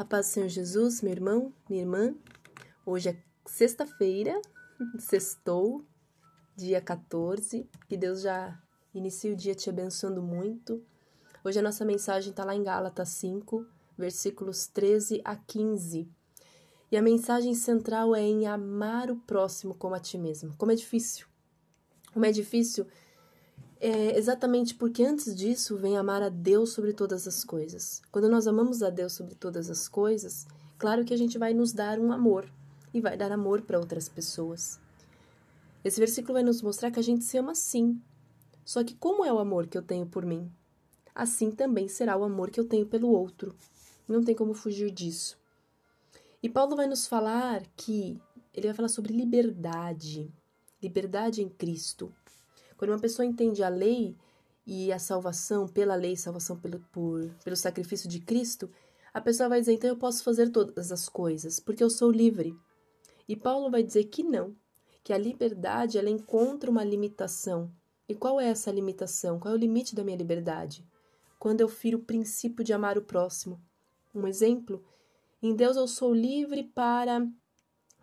A paz do Senhor Jesus, meu irmão, minha irmã. Hoje é sexta-feira, sextou, dia 14. Que Deus já inicie o dia te abençoando muito. Hoje a nossa mensagem está lá em Gálatas 5, versículos 13 a 15. E a mensagem central é em amar o próximo como a ti mesmo. Como é difícil. Como é difícil é exatamente porque antes disso vem amar a Deus sobre todas as coisas. Quando nós amamos a Deus sobre todas as coisas, claro que a gente vai nos dar um amor e vai dar amor para outras pessoas. Esse versículo vai nos mostrar que a gente se ama sim. Só que como é o amor que eu tenho por mim? Assim também será o amor que eu tenho pelo outro. Não tem como fugir disso. E Paulo vai nos falar que ele vai falar sobre liberdade, liberdade em Cristo. Quando uma pessoa entende a lei e a salvação pela lei, salvação pelo, por, pelo sacrifício de Cristo, a pessoa vai dizer: então eu posso fazer todas as coisas, porque eu sou livre. E Paulo vai dizer que não, que a liberdade ela encontra uma limitação. E qual é essa limitação? Qual é o limite da minha liberdade? Quando eu firo o princípio de amar o próximo. Um exemplo: em Deus eu sou livre para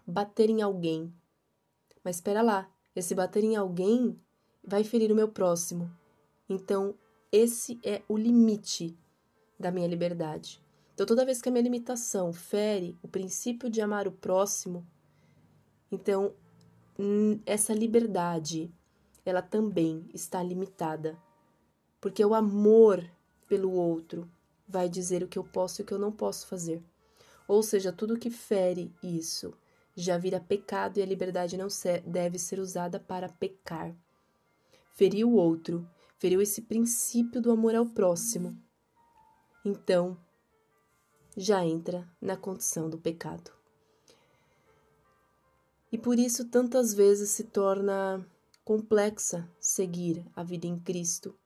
bater em alguém. Mas espera lá, esse bater em alguém vai ferir o meu próximo. Então, esse é o limite da minha liberdade. Então, toda vez que a minha limitação fere o princípio de amar o próximo, então essa liberdade ela também está limitada. Porque o amor pelo outro vai dizer o que eu posso e o que eu não posso fazer. Ou seja, tudo que fere isso já vira pecado e a liberdade não deve ser usada para pecar feriu o outro, feriu esse princípio do amor ao próximo. Então, já entra na condição do pecado. E por isso tantas vezes se torna complexa seguir a vida em Cristo,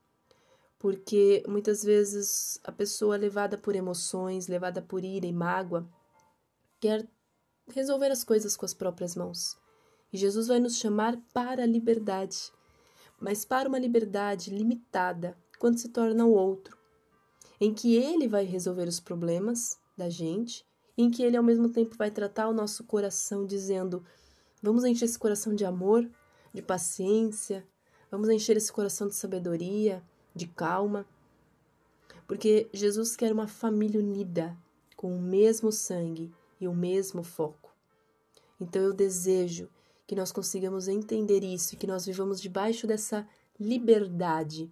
porque muitas vezes a pessoa levada por emoções, levada por ira e mágoa, quer resolver as coisas com as próprias mãos. E Jesus vai nos chamar para a liberdade mas para uma liberdade limitada quando se torna o outro, em que ele vai resolver os problemas da gente, em que ele ao mesmo tempo vai tratar o nosso coração dizendo: vamos encher esse coração de amor, de paciência, vamos encher esse coração de sabedoria, de calma. Porque Jesus quer uma família unida, com o mesmo sangue e o mesmo foco. Então eu desejo que nós consigamos entender isso e que nós vivamos debaixo dessa liberdade,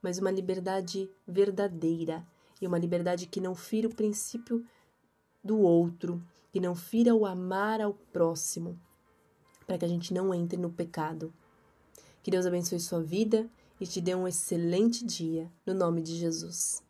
mas uma liberdade verdadeira e uma liberdade que não fira o princípio do outro, que não fira o amar ao próximo, para que a gente não entre no pecado. Que Deus abençoe sua vida e te dê um excelente dia, no nome de Jesus.